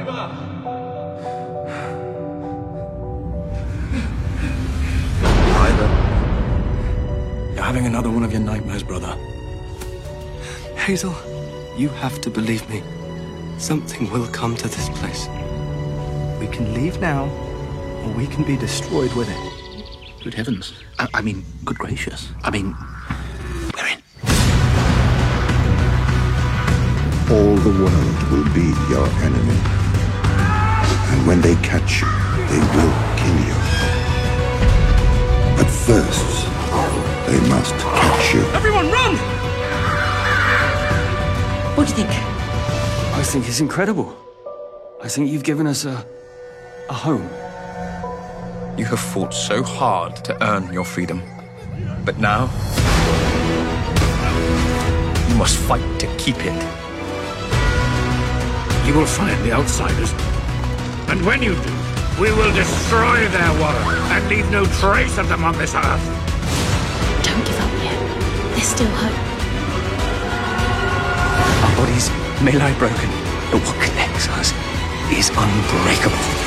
darüber. Fiver, you're having another one of your nightmares, brother. Hazel, you have to believe me. Something will come to this place. We can leave now, or we can be destroyed with it. Good heavens. I, I mean, good gracious. I mean, we're in. All the world will be your enemy. And when they catch you, they will kill you. But first, they must catch you. Everyone, run! What do you think? I think it's incredible. I think you've given us a, a home. You have fought so hard to earn your freedom. But now, you must fight to keep it. You will find the outsiders. And when you do, we will destroy their world and leave no trace of them on this earth. Don't give up yet. There's still hope. Our bodies may lie broken, but what connects us is unbreakable.